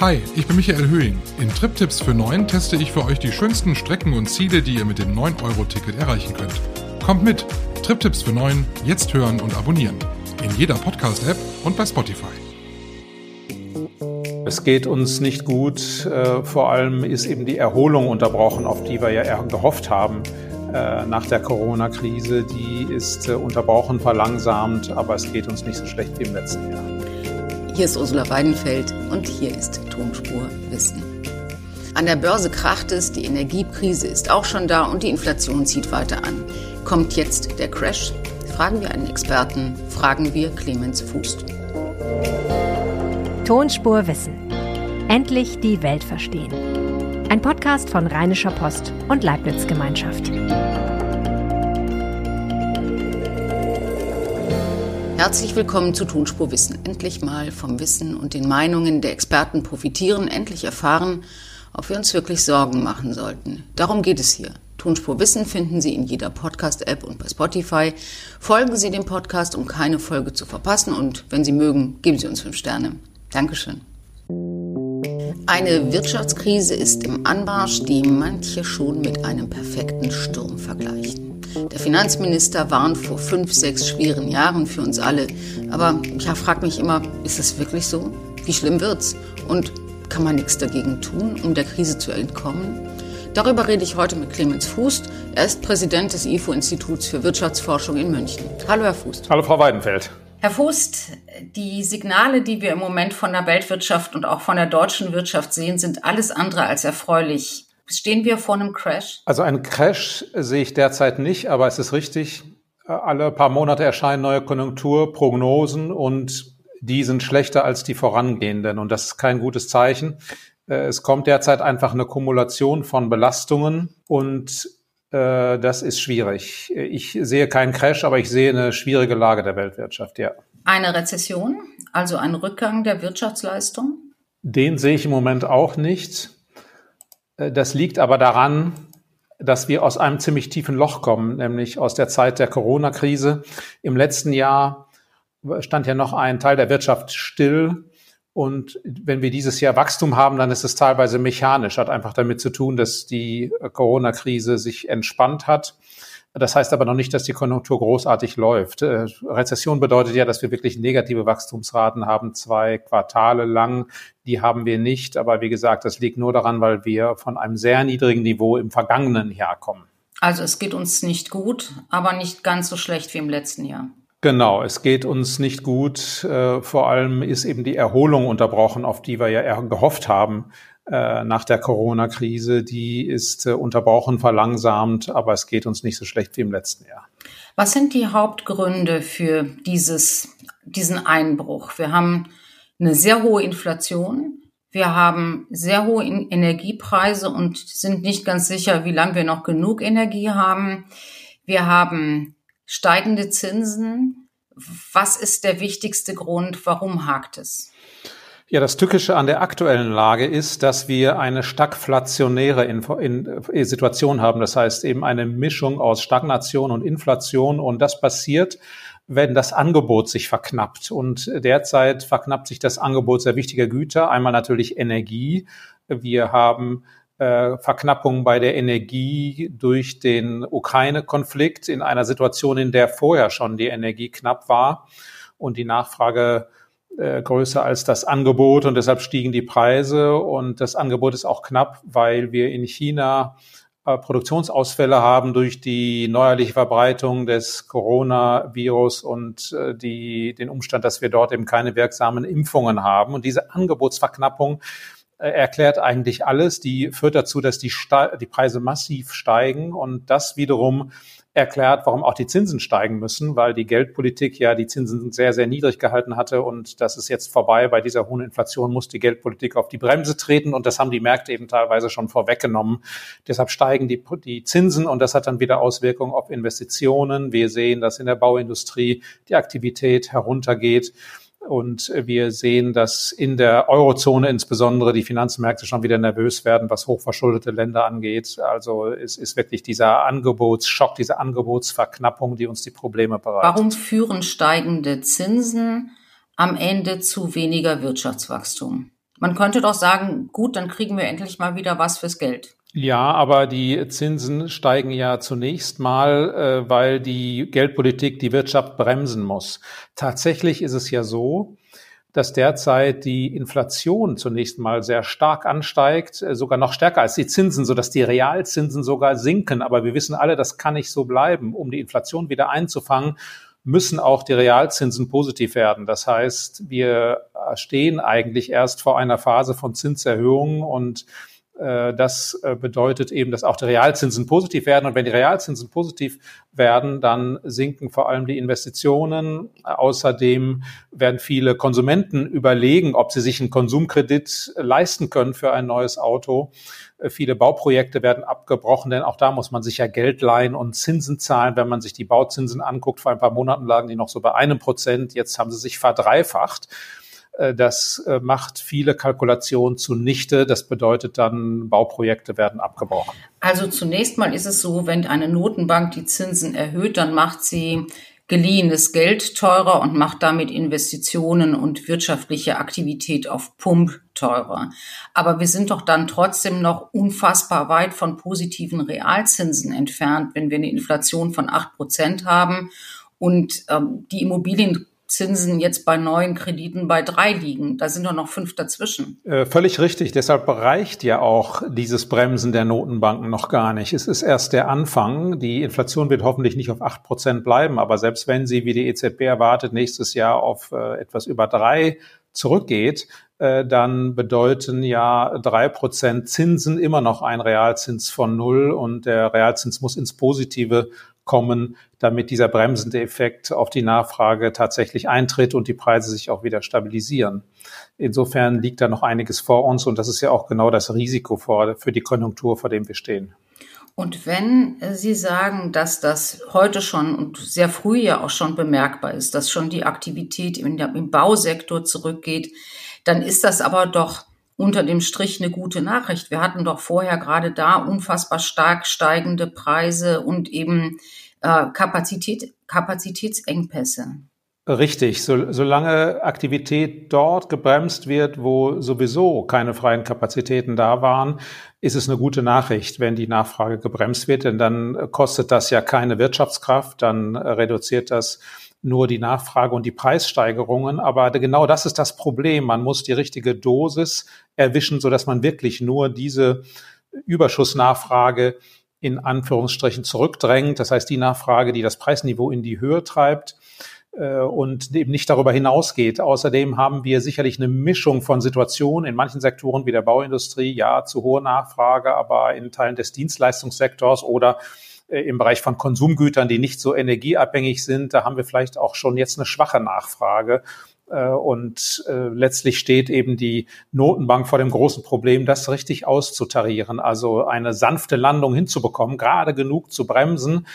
Hi, ich bin Michael Höhing. In TripTips für 9 teste ich für euch die schönsten Strecken und Ziele, die ihr mit dem 9-Euro-Ticket erreichen könnt. Kommt mit! TripTips für 9, jetzt hören und abonnieren. In jeder Podcast-App und bei Spotify. Es geht uns nicht gut. Äh, vor allem ist eben die Erholung unterbrochen, auf die wir ja gehofft haben äh, nach der Corona-Krise. Die ist äh, unterbrochen, verlangsamt, aber es geht uns nicht so schlecht wie im letzten Jahr. Hier ist Ursula Weidenfeld und hier ist Tonspur Wissen. An der Börse kracht es, die Energiekrise ist auch schon da und die Inflation zieht weiter an. Kommt jetzt der Crash? Fragen wir einen Experten, fragen wir Clemens Fußt. Tonspur Wissen. Endlich die Welt verstehen. Ein Podcast von Rheinischer Post und Leibniz Gemeinschaft. Herzlich willkommen zu Tonspur Wissen. Endlich mal vom Wissen und den Meinungen der Experten profitieren, endlich erfahren, ob wir uns wirklich Sorgen machen sollten. Darum geht es hier. Tonspur Wissen finden Sie in jeder Podcast-App und bei Spotify. Folgen Sie dem Podcast, um keine Folge zu verpassen und wenn Sie mögen, geben Sie uns fünf Sterne. Dankeschön. Eine Wirtschaftskrise ist im Anmarsch, die manche schon mit einem perfekten Sturm vergleichen. Der Finanzminister warnt vor fünf, sechs schweren Jahren für uns alle. Aber ich ja, frage mich immer, ist es wirklich so? Wie schlimm wird's? Und kann man nichts dagegen tun, um der Krise zu entkommen? Darüber rede ich heute mit Clemens Fußt. Er ist Präsident des IFO-Instituts für Wirtschaftsforschung in München. Hallo, Herr Fußt. Hallo, Frau Weidenfeld. Herr Fußt, die Signale, die wir im Moment von der Weltwirtschaft und auch von der deutschen Wirtschaft sehen, sind alles andere als erfreulich. Stehen wir vor einem Crash? Also einen Crash sehe ich derzeit nicht, aber es ist richtig. Alle paar Monate erscheinen neue Konjunkturprognosen und die sind schlechter als die vorangehenden. Und das ist kein gutes Zeichen. Es kommt derzeit einfach eine Kumulation von Belastungen und äh, das ist schwierig. Ich sehe keinen Crash, aber ich sehe eine schwierige Lage der Weltwirtschaft, ja. Eine Rezession, also ein Rückgang der Wirtschaftsleistung? Den sehe ich im Moment auch nicht. Äh, das liegt aber daran, dass wir aus einem ziemlich tiefen Loch kommen, nämlich aus der Zeit der Corona-Krise. Im letzten Jahr stand ja noch ein Teil der Wirtschaft still. Und wenn wir dieses Jahr Wachstum haben, dann ist es teilweise mechanisch, hat einfach damit zu tun, dass die Corona-Krise sich entspannt hat. Das heißt aber noch nicht, dass die Konjunktur großartig läuft. Äh, Rezession bedeutet ja, dass wir wirklich negative Wachstumsraten haben, zwei Quartale lang. Die haben wir nicht. Aber wie gesagt, das liegt nur daran, weil wir von einem sehr niedrigen Niveau im vergangenen Jahr kommen. Also es geht uns nicht gut, aber nicht ganz so schlecht wie im letzten Jahr. Genau, es geht uns nicht gut. Äh, vor allem ist eben die Erholung unterbrochen, auf die wir ja gehofft haben äh, nach der Corona-Krise. Die ist äh, unterbrochen, verlangsamt, aber es geht uns nicht so schlecht wie im letzten Jahr. Was sind die Hauptgründe für dieses, diesen Einbruch? Wir haben eine sehr hohe Inflation. Wir haben sehr hohe Energiepreise und sind nicht ganz sicher, wie lange wir noch genug Energie haben. Wir haben steigende Zinsen. Was ist der wichtigste Grund? Warum hakt es? Ja, das Tückische an der aktuellen Lage ist, dass wir eine stagflationäre äh, Situation haben. Das heißt eben eine Mischung aus Stagnation und Inflation. Und das passiert, wenn das Angebot sich verknappt. Und derzeit verknappt sich das Angebot sehr wichtiger Güter. Einmal natürlich Energie. Wir haben äh, Verknappung bei der Energie durch den Ukraine-Konflikt in einer Situation, in der vorher schon die Energie knapp war und die Nachfrage äh, größer als das Angebot und deshalb stiegen die Preise und das Angebot ist auch knapp, weil wir in China äh, Produktionsausfälle haben durch die neuerliche Verbreitung des Coronavirus und äh, die, den Umstand, dass wir dort eben keine wirksamen Impfungen haben. Und diese Angebotsverknappung erklärt eigentlich alles. Die führt dazu, dass die, die Preise massiv steigen und das wiederum erklärt, warum auch die Zinsen steigen müssen, weil die Geldpolitik ja die Zinsen sehr, sehr niedrig gehalten hatte und das ist jetzt vorbei. Bei dieser hohen Inflation muss die Geldpolitik auf die Bremse treten und das haben die Märkte eben teilweise schon vorweggenommen. Deshalb steigen die, die Zinsen und das hat dann wieder Auswirkungen auf Investitionen. Wir sehen, dass in der Bauindustrie die Aktivität heruntergeht. Und wir sehen, dass in der Eurozone insbesondere die Finanzmärkte schon wieder nervös werden, was hochverschuldete Länder angeht. Also es ist wirklich dieser Angebotsschock, diese Angebotsverknappung, die uns die Probleme bereitet. Warum führen steigende Zinsen am Ende zu weniger Wirtschaftswachstum? Man könnte doch sagen, gut, dann kriegen wir endlich mal wieder was fürs Geld. Ja, aber die Zinsen steigen ja zunächst mal, äh, weil die Geldpolitik die Wirtschaft bremsen muss. Tatsächlich ist es ja so, dass derzeit die Inflation zunächst mal sehr stark ansteigt, äh, sogar noch stärker als die Zinsen, sodass die Realzinsen sogar sinken. Aber wir wissen alle, das kann nicht so bleiben. Um die Inflation wieder einzufangen, müssen auch die Realzinsen positiv werden. Das heißt, wir stehen eigentlich erst vor einer Phase von Zinserhöhungen und das äh, bedeutet eben, dass auch die Realzinsen positiv werden. Und wenn die Realzinsen positiv werden, dann sinken vor allem die Investitionen. Außerdem werden viele Konsumenten überlegen, ob sie sich einen Konsumkredit leisten können für ein neues Auto. Äh, viele Bauprojekte werden abgebrochen, denn auch da muss man sich ja Geld leihen und Zinsen zahlen. Wenn man sich die Bauzinsen anguckt, vor ein paar Monaten lagen die noch so bei einem Prozent. Jetzt haben sie sich verdreifacht. Äh, das äh, macht viele Kalkulationen zunichte. Das bedeutet dann, Bauprojekte werden abgebrochen. Also zunächst mal ist es so, wenn eine Notenbank die Zinsen erhöht, dann macht sie geliehenes Geld teurer und macht damit Investitionen und wirtschaftliche Aktivität auf Pump teurer. Aber wir sind doch dann trotzdem noch unfassbar weit von positiven Realzinsen entfernt, wenn wir eine Inflation von acht Prozent haben und ähm, die Immobilien Zinsen jetzt bei neuen Krediten bei drei liegen. Da sind doch noch fünf dazwischen. Äh, völlig richtig. Deshalb reicht ja auch dieses Bremsen der Notenbanken noch gar nicht. Es ist erst der Anfang. Die Inflation wird hoffentlich nicht auf acht Prozent bleiben. Aber selbst wenn sie, wie die EZB erwartet, nächstes Jahr auf äh, etwas über drei zurückgeht, äh, dann bedeuten ja drei Prozent Zinsen immer noch ein Realzins von null und der Realzins muss ins Positive kommen, damit dieser bremsende Effekt auf die Nachfrage tatsächlich eintritt und die Preise sich auch wieder stabilisieren. Insofern liegt da noch einiges vor uns und das ist ja auch genau das Risiko vor, für die Konjunktur, vor dem wir stehen. Und wenn Sie sagen, dass das heute schon und sehr früh ja auch schon bemerkbar ist, dass schon die Aktivität im, Bausektor zurückgeht, dann ist das aber doch unter dem Strich eine gute Nachricht. Wir hatten doch vorher gerade da unfassbar stark steigende Preise und eben äh, Kapazität, Kapazitätsengpässe. Richtig, so, solange Aktivität dort gebremst wird, wo sowieso keine freien Kapazitäten da waren, ist es eine gute Nachricht, wenn die Nachfrage gebremst wird, denn dann kostet das ja keine Wirtschaftskraft, dann reduziert das nur die Nachfrage und die Preissteigerungen. Aber genau das ist das Problem. Man muss die richtige Dosis erwischen, so dass man wirklich nur diese Überschussnachfrage in Anführungsstrichen zurückdrängt. Das heißt, die Nachfrage, die das Preisniveau in die Höhe treibt äh, und eben nicht darüber hinausgeht. Außerdem haben wir sicherlich eine Mischung von Situationen in manchen Sektoren wie der Bauindustrie, ja, zu hohe Nachfrage, aber in Teilen des Dienstleistungssektors oder äh, im Bereich von Konsumgütern, die nicht so energieabhängig sind, da haben wir vielleicht auch schon jetzt eine schwache Nachfrage. Äh, und äh, letztlich steht eben die Notenbank vor dem großen Problem, das richtig auszutarieren, also eine sanfte Landung hinzubekommen, gerade genug zu bremsen.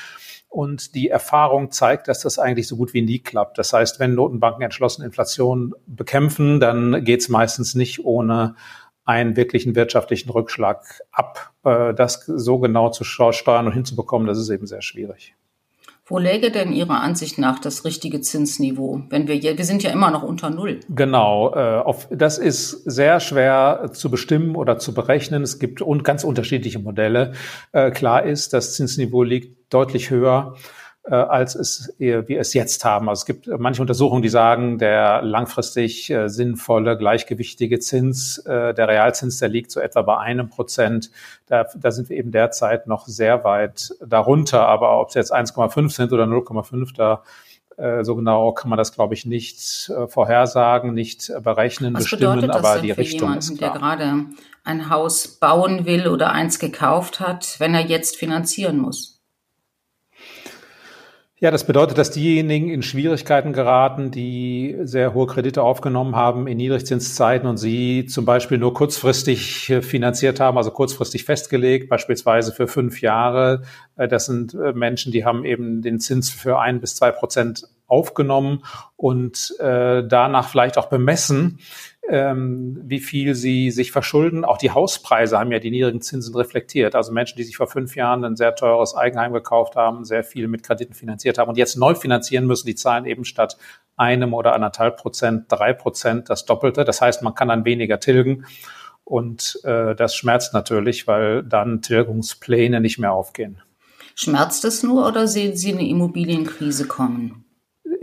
Und die Erfahrung zeigt, dass das eigentlich so gut wie nie klappt. Das heißt, wenn Notenbanken entschlossen Inflation bekämpfen, dann geht es meistens nicht ohne einen wirklichen wirtschaftlichen Rückschlag ab. Äh, das so genau zu steuern und hinzubekommen, das ist eben sehr schwierig. Wo läge denn Ihrer Ansicht nach das richtige Zinsniveau? Wenn wir, wir sind ja immer noch unter Null. Genau, äh, auf, das ist sehr schwer zu bestimmen oder zu berechnen. Es gibt ganz unterschiedliche Modelle. Äh, klar ist, das Zinsniveau liegt deutlich höher äh, als es wir es jetzt haben. Also es gibt manche Untersuchungen, die sagen, der langfristig äh, sinnvolle, gleichgewichtige Zins, äh, der Realzins, der liegt so etwa bei einem Prozent. Da, da sind wir eben derzeit noch sehr weit darunter. Aber ob es jetzt 1,5 sind oder 0,5, da äh, so genau kann man das, glaube ich, nicht äh, vorhersagen, nicht berechnen, Was bestimmen, aber die für Richtung jemanden, ist klar. der gerade ein Haus bauen will oder eins gekauft hat, wenn er jetzt finanzieren muss? Ja, das bedeutet, dass diejenigen in Schwierigkeiten geraten, die sehr hohe Kredite aufgenommen haben in Niedrigzinszeiten und sie zum Beispiel nur kurzfristig äh, finanziert haben, also kurzfristig festgelegt, beispielsweise für fünf Jahre. Äh, das sind äh, Menschen, die haben eben den Zins für ein bis zwei Prozent aufgenommen und danach vielleicht auch bemessen, ähm, wie viel sie sich verschulden. Auch die Hauspreise haben ja die niedrigen Zinsen reflektiert. Also Menschen, die sich vor fünf Jahren ein sehr teures Eigenheim gekauft haben, sehr viel mit Krediten finanziert haben und jetzt neu finanzieren müssen, die zahlen eben statt einem oder anderthalb Prozent, drei Prozent das Doppelte. Das heißt, man kann dann weniger tilgen. Und äh, das schmerzt natürlich, weil dann Tilgungspläne nicht mehr aufgehen. Schmerzt es nur oder sehen Sie eine Immobilienkrise kommen?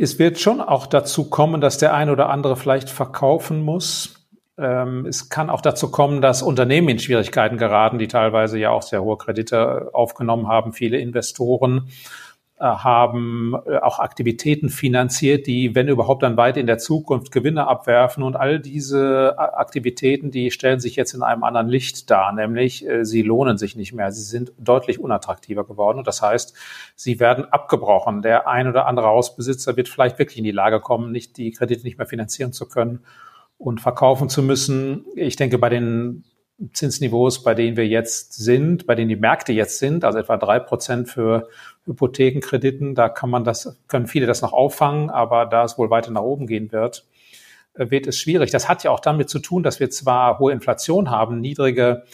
Es wird schon auch dazu kommen, dass der eine oder andere vielleicht verkaufen muss. Ähm, es kann auch dazu kommen, dass Unternehmen in Schwierigkeiten geraten, die teilweise ja auch sehr hohe Kredite aufgenommen haben, viele Investoren äh, haben äh, auch Aktivitäten finanziert, die, wenn überhaupt, dann weit in der Zukunft Gewinne abwerfen. Und all diese äh, Aktivitäten, die stellen sich jetzt in einem anderen Licht dar, nämlich sie lohnen sich nicht mehr. Sie sind deutlich unattraktiver geworden. Und das heißt, sie werden abgebrochen. Der ein oder andere Hausbesitzer wird vielleicht wirklich in die Lage kommen, nicht die Kredite nicht mehr finanzieren zu können und verkaufen zu müssen. Ich denke, bei den Zinsniveaus, bei denen wir jetzt sind, bei denen die Märkte jetzt sind, also etwa drei Prozent für Hypothekenkrediten, da kann man das, können viele das noch auffangen, aber da es wohl weiter nach oben gehen wird, äh, wird es schwierig. Das hat ja auch damit zu tun, dass wir zwar hohe Inflation haben, niedrige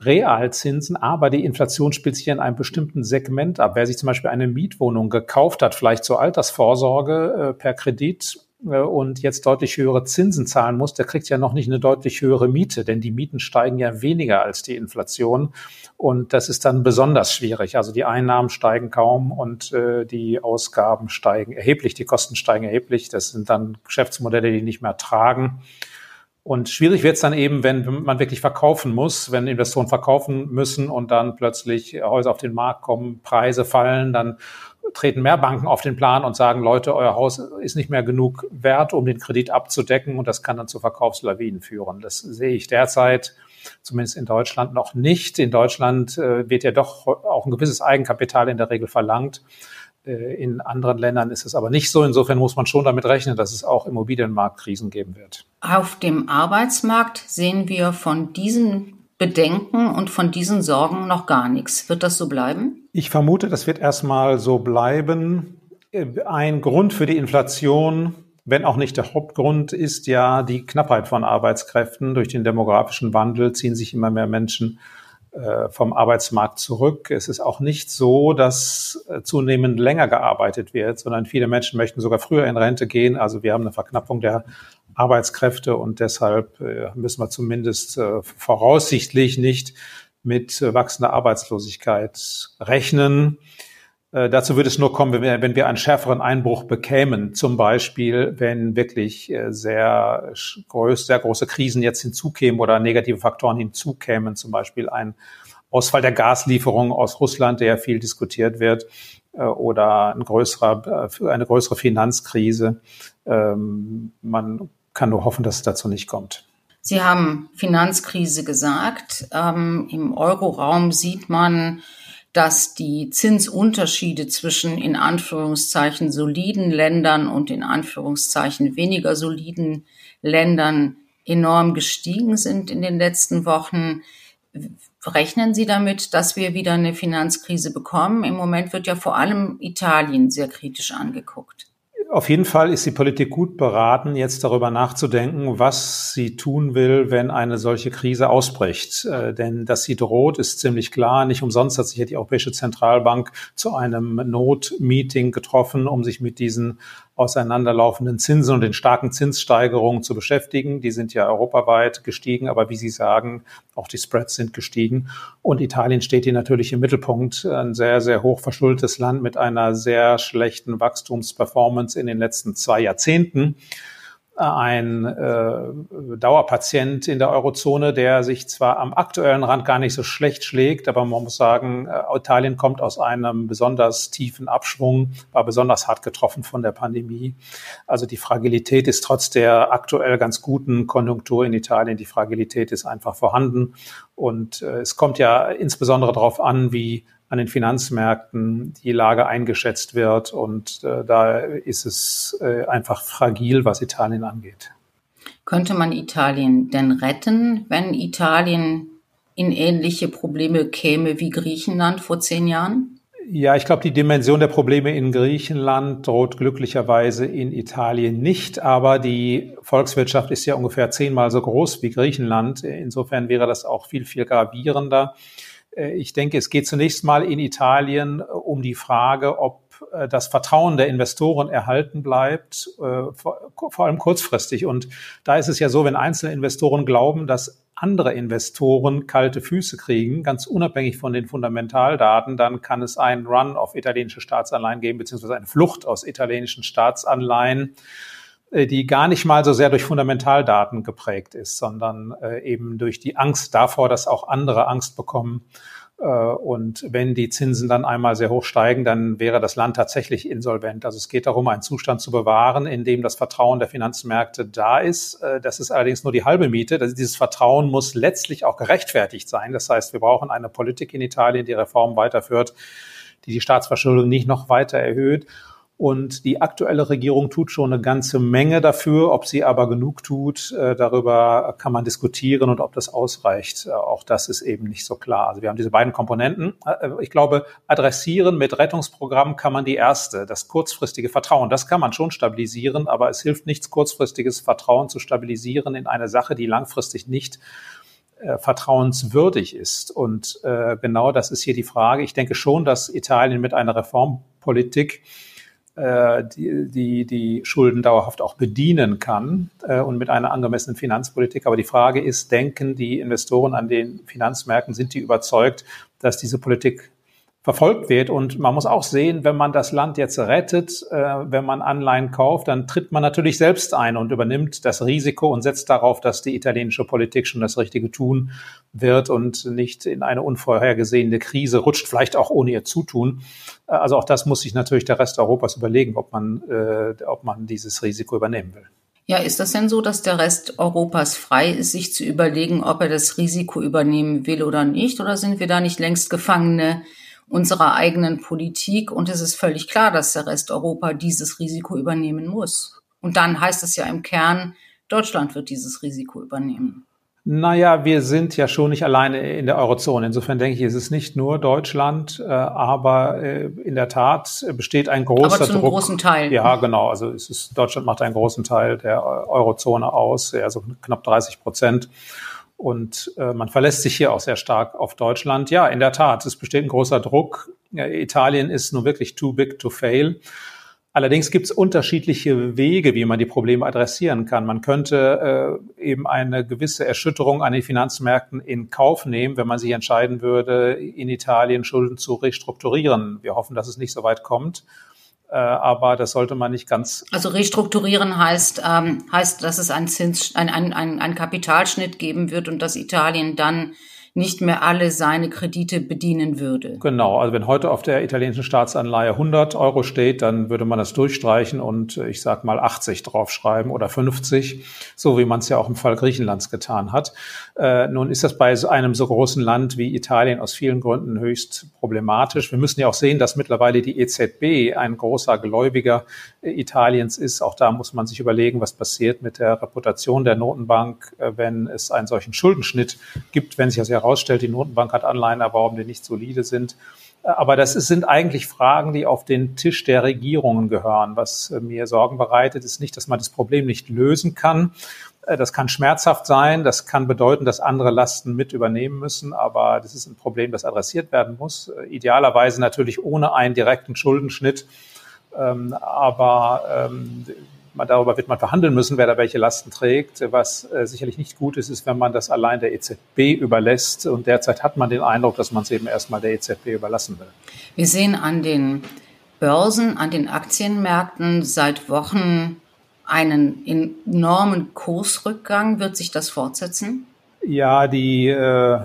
Realzinsen, aber die Inflation spielt sich in einem bestimmten Segment ab. Wer sich zum Beispiel eine Mietwohnung gekauft hat, vielleicht zur Altersvorsorge äh, per Kredit, und jetzt deutlich höhere Zinsen zahlen muss, der kriegt ja noch nicht eine deutlich höhere Miete, denn die Mieten steigen ja weniger als die Inflation. Und das ist dann besonders schwierig. Also die Einnahmen steigen kaum und äh, die Ausgaben steigen erheblich, die Kosten steigen erheblich. Das sind dann Geschäftsmodelle, die nicht mehr tragen. Und schwierig wird es dann eben, wenn man wirklich verkaufen muss, wenn Investoren verkaufen müssen und dann plötzlich Häuser auf den Markt kommen, Preise fallen, dann treten mehr Banken auf den Plan und sagen, Leute, euer Haus ist nicht mehr genug wert, um den Kredit abzudecken und das kann dann zu Verkaufslawinen führen. Das sehe ich derzeit zumindest in Deutschland noch nicht. In Deutschland äh, wird ja doch auch ein gewisses Eigenkapital in der Regel verlangt. Äh, in anderen Ländern ist es aber nicht so. Insofern muss man schon damit rechnen, dass es auch Immobilienmarktkrisen geben wird. Auf dem Arbeitsmarkt sehen wir von diesen Bedenken und von diesen Sorgen noch gar nichts. Wird das so bleiben? Ich vermute, das wird erstmal so bleiben. Ein Grund für die Inflation, wenn auch nicht der Hauptgrund, ist ja die Knappheit von Arbeitskräften. Durch den demografischen Wandel ziehen sich immer mehr Menschen äh, vom Arbeitsmarkt zurück. Es ist auch nicht so, dass äh, zunehmend länger gearbeitet wird, sondern viele Menschen möchten sogar früher in Rente gehen. Also wir haben eine Verknappung der Arbeitskräfte und deshalb äh, müssen wir zumindest äh, voraussichtlich nicht mit äh, wachsender Arbeitslosigkeit rechnen. Dazu würde es nur kommen, wenn wir, einen schärferen Einbruch bekämen. Zum Beispiel, wenn wirklich sehr, groß, sehr große Krisen jetzt hinzukämen oder negative Faktoren hinzukämen. Zum Beispiel ein Ausfall der Gaslieferung aus Russland, der ja viel diskutiert wird, oder ein größerer, eine größere Finanzkrise. Ähm, man kann nur hoffen, dass es dazu nicht kommt. Sie haben Finanzkrise gesagt. Ähm, Im Euroraum sieht man, dass die Zinsunterschiede zwischen in Anführungszeichen soliden Ländern und in Anführungszeichen weniger soliden Ländern enorm gestiegen sind in den letzten Wochen. Rechnen Sie damit, dass wir wieder eine Finanzkrise bekommen? Im Moment wird ja vor allem Italien sehr kritisch angeguckt. Auf jeden Fall ist die Politik gut beraten, jetzt darüber nachzudenken, was sie tun will, wenn eine solche Krise ausbricht. Äh, denn dass sie droht, ist ziemlich klar. Nicht umsonst hat sich ja die Europäische Zentralbank zu einem Notmeeting getroffen, um sich mit diesen auseinanderlaufenden Zinsen und den starken Zinssteigerungen zu beschäftigen. Die sind ja europaweit gestiegen, aber wie Sie sagen, auch die Spreads sind gestiegen. Und Italien steht hier natürlich im Mittelpunkt. Ein sehr, sehr hoch verschuldetes Land mit einer sehr schlechten Wachstumsperformance in den letzten zwei Jahrzehnten ein äh, Dauerpatient in der Eurozone, der sich zwar am aktuellen Rand gar nicht so schlecht schlägt, aber man muss sagen, äh, Italien kommt aus einem besonders tiefen Abschwung, war besonders hart getroffen von der Pandemie. Also die Fragilität ist trotz der aktuell ganz guten Konjunktur in Italien, die Fragilität ist einfach vorhanden. Und äh, es kommt ja insbesondere darauf an, wie an den Finanzmärkten die Lage eingeschätzt wird. Und äh, da ist es äh, einfach fragil, was Italien angeht. Könnte man Italien denn retten, wenn Italien in ähnliche Probleme käme wie Griechenland vor zehn Jahren? Ja, ich glaube, die Dimension der Probleme in Griechenland droht glücklicherweise in Italien nicht, aber die Volkswirtschaft ist ja ungefähr zehnmal so groß wie Griechenland. Insofern wäre das auch viel, viel gravierender. Äh, ich denke, es geht zunächst mal in Italien um die Frage, ob äh, das Vertrauen der Investoren erhalten bleibt, äh, vor allem kurzfristig. Und da ist es ja so, wenn einzelne Investoren glauben, dass andere Investoren kalte Füße kriegen, ganz unabhängig von den Fundamentaldaten, dann kann es einen Run auf italienische Staatsanleihen geben, beziehungsweise eine Flucht aus italienischen Staatsanleihen, äh, die gar nicht mal so sehr durch Fundamentaldaten geprägt ist, sondern eben durch die Angst davor, dass auch andere Angst bekommen äh, und wenn die Zinsen dann einmal sehr hoch steigen, dann wäre das Land tatsächlich insolvent. Also es geht darum, einen Zustand zu bewahren, in dem das Vertrauen der Finanzmärkte da ist. Äh, das ist allerdings nur die halbe Miete. Dieses Vertrauen muss letztlich auch gerechtfertigt sein. Das heißt, wir brauchen eine Politik in Italien, die Reformen weiterführt, die die Staatsverschuldung nicht noch weiter erhöht und die aktuelle Regierung tut schon eine ganze Menge dafür. Ob sie aber genug tut, äh, darüber kann man diskutieren und ob das ausreicht. Äh, auch das ist eben nicht so klar. Also wir haben diese beiden Komponenten. Äh, ich glaube, adressieren mit Rettungsprogramm kann man die erste, das kurzfristige Vertrauen. Das kann man schon stabilisieren, aber es hilft nichts, kurzfristiges Vertrauen zu stabilisieren in eine Sache, die langfristig nicht vertrauenswürdig ist. Und genau das ist hier die Frage. Ich denke schon, dass Italien mit einer Reformpolitik die, die, die Schulden dauerhaft auch bedienen kann äh, und mit einer angemessenen Finanzpolitik. Aber die Frage ist, denken die Investoren an den Finanzmärkten, sind die überzeugt, dass diese Politik verfolgt wird. Und man muss auch sehen, wenn man das Land jetzt rettet, äh, wenn man Anleihen kauft, dann tritt man natürlich selbst ein und übernimmt das Risiko und setzt darauf, dass die italienische Politik schon das Richtige tun wird und nicht in eine unvorhergesehene Krise rutscht, vielleicht auch ohne ihr Zutun. Äh, also auch das muss sich natürlich der Rest Europas überlegen, ob man, äh, ob man dieses Risiko übernehmen will. Ja, ist das denn so, dass der Rest Europas frei ist, sich zu überlegen, ob er das Risiko übernehmen will oder nicht? Oder sind wir da nicht längst Gefangene unserer eigenen Politik. Und es ist völlig klar, dass der Rest Europa dieses Risiko übernehmen muss. Und dann heißt es ja im Kern, Deutschland wird dieses Risiko übernehmen. Naja, wir sind ja schon nicht alleine in der Eurozone. Insofern denke ich, ist es nicht nur Deutschland, äh, aber äh, in der Tat besteht ein großer aber zu Druck. großen Teil. Ja, genau. Also es ist, Deutschland macht einen großen Teil der Eurozone aus, also knapp 30 Prozent. Und äh, man verlässt sich hier auch sehr stark auf Deutschland. Ja, in der Tat, es besteht ein großer Druck. Italien ist nun wirklich too big to fail. Allerdings gibt es unterschiedliche Wege, wie man die Probleme adressieren kann. Man könnte äh, eben eine gewisse Erschütterung an den Finanzmärkten in Kauf nehmen, wenn man sich entscheiden würde, in Italien Schulden zu restrukturieren. Wir hoffen, dass es nicht so weit kommt. Äh, aber das sollte man nicht ganz. Also restrukturieren heißt, ähm, heißt, dass es einen Zins, ein, ein, ein, ein Kapitalschnitt geben wird und dass Italien dann nicht mehr alle seine Kredite bedienen würde. Genau, also wenn heute auf der italienischen Staatsanleihe 100 Euro steht, dann würde man das durchstreichen und äh, ich sag mal 80 draufschreiben oder 50, so wie man es ja auch im Fall Griechenlands getan hat. Äh, nun ist das bei einem so großen Land wie Italien aus vielen Gründen höchst problematisch. Wir müssen ja auch sehen, dass mittlerweile die EZB ein großer Gläubiger äh, Italiens ist. Auch da muss man sich überlegen, was passiert mit der Reputation der Notenbank, äh, wenn es einen solchen Schuldenschnitt gibt, wenn sich ja herausstellt, die Notenbank hat Anleihen erworben, die nicht solide sind. Aber das sind eigentlich Fragen, die auf den Tisch der Regierungen gehören. Was mir Sorgen bereitet, ist nicht, dass man das Problem nicht lösen kann. Das kann schmerzhaft sein. Das kann bedeuten, dass andere Lasten mit übernehmen müssen. Aber das ist ein Problem, das adressiert werden muss. Idealerweise natürlich ohne einen direkten Schuldenschnitt. Ähm, aber ähm, man, darüber wird man verhandeln müssen, wer da welche Lasten trägt. Was äh, sicherlich nicht gut ist, ist, wenn man das allein der EZB überlässt. Und derzeit hat man den Eindruck, dass man es eben erstmal der EZB überlassen will. Wir sehen an den Börsen, an den Aktienmärkten seit Wochen einen enormen Kursrückgang. Wird sich das fortsetzen? Ja, die äh,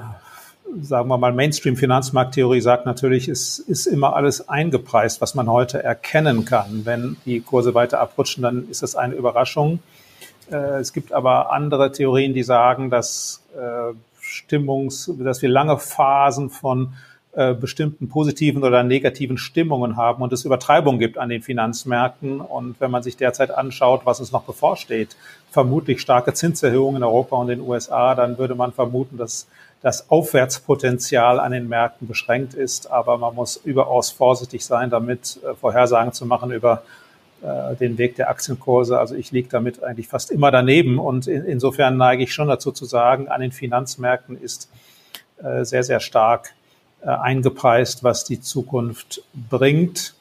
sagen wir mal, Mainstream-Finanzmarkttheorie sagt natürlich, es ist immer alles eingepreist, was man heute erkennen kann. Wenn die Kurse weiter abrutschen, dann ist das eine Überraschung. Äh, es gibt aber andere Theorien, die sagen, dass äh, Stimmungs, dass wir lange Phasen von äh, bestimmten positiven oder negativen Stimmungen haben und es Übertreibung gibt an den Finanzmärkten. Und wenn man sich derzeit anschaut, was es noch bevorsteht, vermutlich starke Zinserhöhungen in Europa und in den USA, dann würde man vermuten, dass das Aufwärtspotenzial an den Märkten beschränkt ist. Aber man muss überaus vorsichtig sein, damit äh, Vorhersagen zu machen über äh, den Weg der Aktienkurse. Also ich liege damit eigentlich fast immer daneben. Und in, insofern neige ich schon dazu zu sagen, an den Finanzmärkten ist äh, sehr, sehr stark eingepreist, was die Zukunft bringt.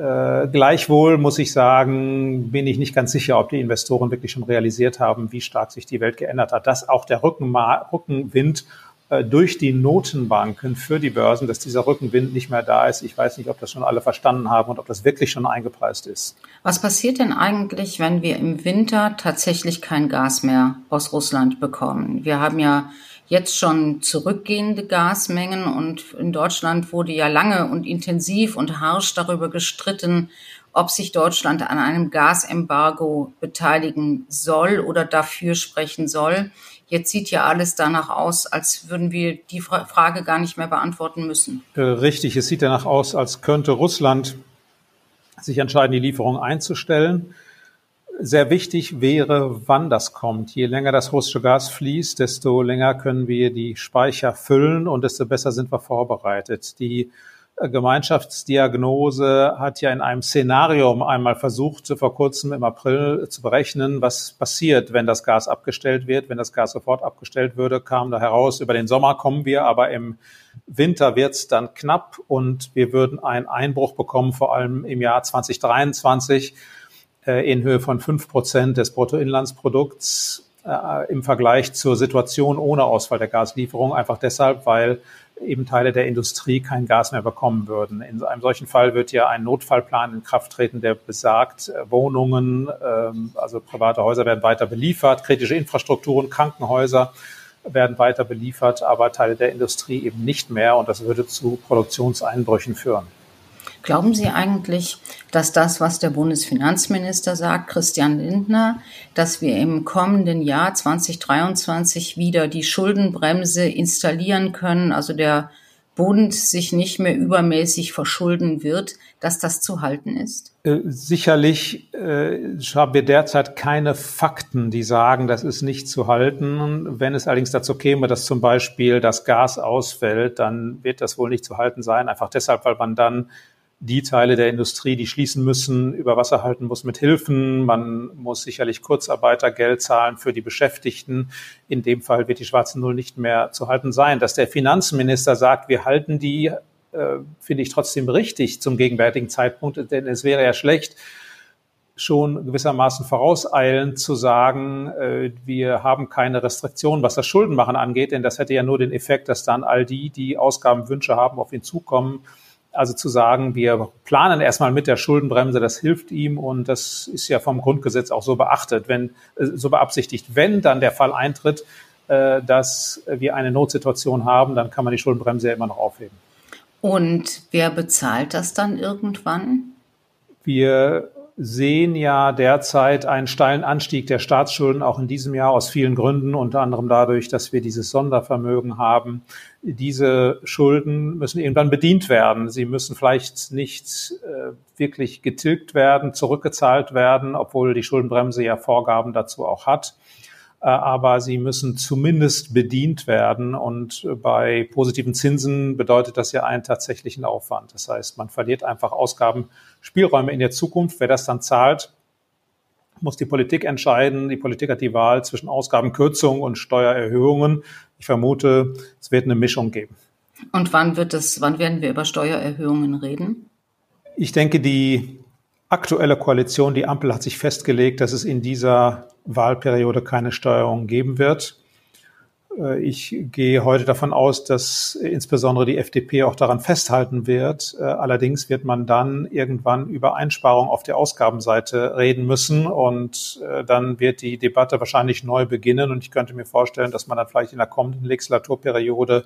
Äh, gleichwohl muss ich sagen, bin ich nicht ganz sicher, ob die Investoren wirklich schon realisiert haben, wie stark sich die Welt geändert hat. Dass auch der Rückenma Rückenwind äh, durch die Notenbanken für die Börsen, dass dieser Rückenwind nicht mehr da ist. Ich weiß nicht, ob das schon alle verstanden haben und ob das wirklich schon eingepreist ist. Was passiert denn eigentlich, wenn wir im Winter tatsächlich kein Gas mehr aus Russland bekommen? Wir haben ja jetzt schon zurückgehende Gasmengen. Und in Deutschland wurde ja lange und intensiv und harsch darüber gestritten, ob sich Deutschland an einem Gasembargo beteiligen soll oder dafür sprechen soll. Jetzt sieht ja alles danach aus, als würden wir die Frage gar nicht mehr beantworten müssen. Äh, richtig, es sieht danach aus, als könnte Russland sich entscheiden, die Lieferung einzustellen sehr wichtig wäre, wann das kommt. Je länger das russische Gas fließt, desto länger können wir die Speicher füllen und desto besser sind wir vorbereitet. Die äh, Gemeinschaftsdiagnose hat ja in einem Szenario einmal versucht, vor kurzem im April zu berechnen, was passiert, wenn das Gas abgestellt wird. Wenn das Gas sofort abgestellt würde, kam da heraus, über den Sommer kommen wir, aber im Winter wird es dann knapp und wir würden einen Einbruch bekommen, vor allem im Jahr 2023 äh, in Höhe von fünf Prozent des Bruttoinlandsprodukts äh, im Vergleich zur Situation ohne Ausfall der Gaslieferung, einfach deshalb, weil eben Teile der Industrie kein Gas mehr bekommen würden. In einem solchen Fall wird ja ein Notfallplan in Kraft treten, der besagt, äh, Wohnungen, ähm, also private Häuser werden weiter beliefert, kritische Infrastrukturen, Krankenhäuser werden weiter beliefert, aber Teile der Industrie eben nicht mehr und das würde zu Produktionseinbrüchen führen. Glauben Sie eigentlich, dass das, was der Bundesfinanzminister sagt, Christian Lindner, dass wir im kommenden Jahr 2023 wieder die Schuldenbremse installieren können, also der Bund sich nicht mehr übermäßig verschulden wird, dass das zu halten ist? Äh, sicherlich äh, haben wir derzeit keine Fakten, die sagen, das ist nicht zu halten. Wenn es allerdings dazu käme, dass zum Beispiel das Gas ausfällt, dann wird das wohl nicht zu halten sein, einfach deshalb, weil man dann die Teile der Industrie, die schließen müssen, über Wasser halten muss mit Hilfen. Man muss sicherlich Kurzarbeitergeld zahlen für die Beschäftigten. In dem Fall wird die schwarze Null nicht mehr zu halten sein. Dass der Finanzminister sagt, wir halten die, äh, finde ich trotzdem richtig zum gegenwärtigen Zeitpunkt, denn es wäre ja schlecht, schon gewissermaßen vorauseilend zu sagen, äh, wir haben keine Restriktionen, was das Schuldenmachen angeht, denn das hätte ja nur den Effekt, dass dann all die, die Ausgabenwünsche haben, auf ihn zukommen also zu sagen, wir planen erstmal mit der Schuldenbremse, das hilft ihm und das ist ja vom Grundgesetz auch so beachtet, wenn äh, so beabsichtigt. Wenn dann der Fall eintritt, äh, dass wir eine Notsituation haben, dann kann man die Schuldenbremse ja immer noch aufheben. Und wer bezahlt das dann irgendwann? Wir sehen ja derzeit einen steilen Anstieg der Staatsschulden auch in diesem Jahr aus vielen Gründen, unter anderem dadurch, dass wir dieses Sondervermögen haben. Diese Schulden müssen irgendwann bedient werden. Sie müssen vielleicht nicht äh, wirklich getilgt werden, zurückgezahlt werden, obwohl die Schuldenbremse ja Vorgaben dazu auch hat. Äh, aber sie müssen zumindest bedient werden. Und bei positiven Zinsen bedeutet das ja einen tatsächlichen Aufwand. Das heißt, man verliert einfach Ausgabenspielräume in der Zukunft. Wer das dann zahlt, muss die Politik entscheiden. Die Politik hat die Wahl zwischen Ausgabenkürzungen und Steuererhöhungen. Ich vermute, es wird eine Mischung geben. Und wann wird es, wann werden wir über Steuererhöhungen reden? Ich denke, die aktuelle Koalition, die Ampel hat sich festgelegt, dass es in dieser Wahlperiode keine Steuerung geben wird. Äh, ich gehe heute davon aus, dass insbesondere die FDP auch daran festhalten wird. Äh, allerdings wird man dann irgendwann über Einsparungen auf der Ausgabenseite reden müssen und äh, dann wird die Debatte wahrscheinlich neu beginnen und ich könnte mir vorstellen, dass man dann vielleicht in der kommenden Legislaturperiode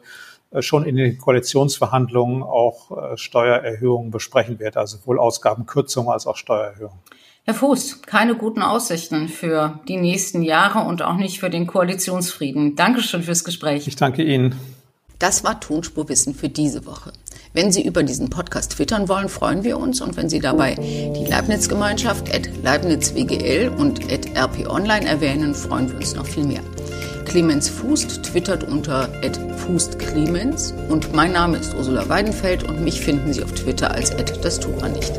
schon in den Koalitionsverhandlungen auch Steuererhöhungen besprechen wird, also sowohl Ausgabenkürzungen als auch Steuererhöhungen. Herr Fuß, keine guten Aussichten für die nächsten Jahre und auch nicht für den Koalitionsfrieden. Dankeschön fürs Gespräch. Ich danke Ihnen. Das war Tonspurwissen für diese Woche. Wenn Sie über diesen Podcast twittern wollen, freuen wir uns. Und wenn Sie dabei die Leibniz-Gemeinschaft at LeibnizWGL und at rponline erwähnen, freuen wir uns noch viel mehr. Clemens Fußt twittert unter @fußtclemens und mein Name ist Ursula Weidenfeld und mich finden Sie auf Twitter als das tut man nicht.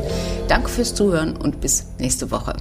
Danke fürs Zuhören und bis nächste Woche.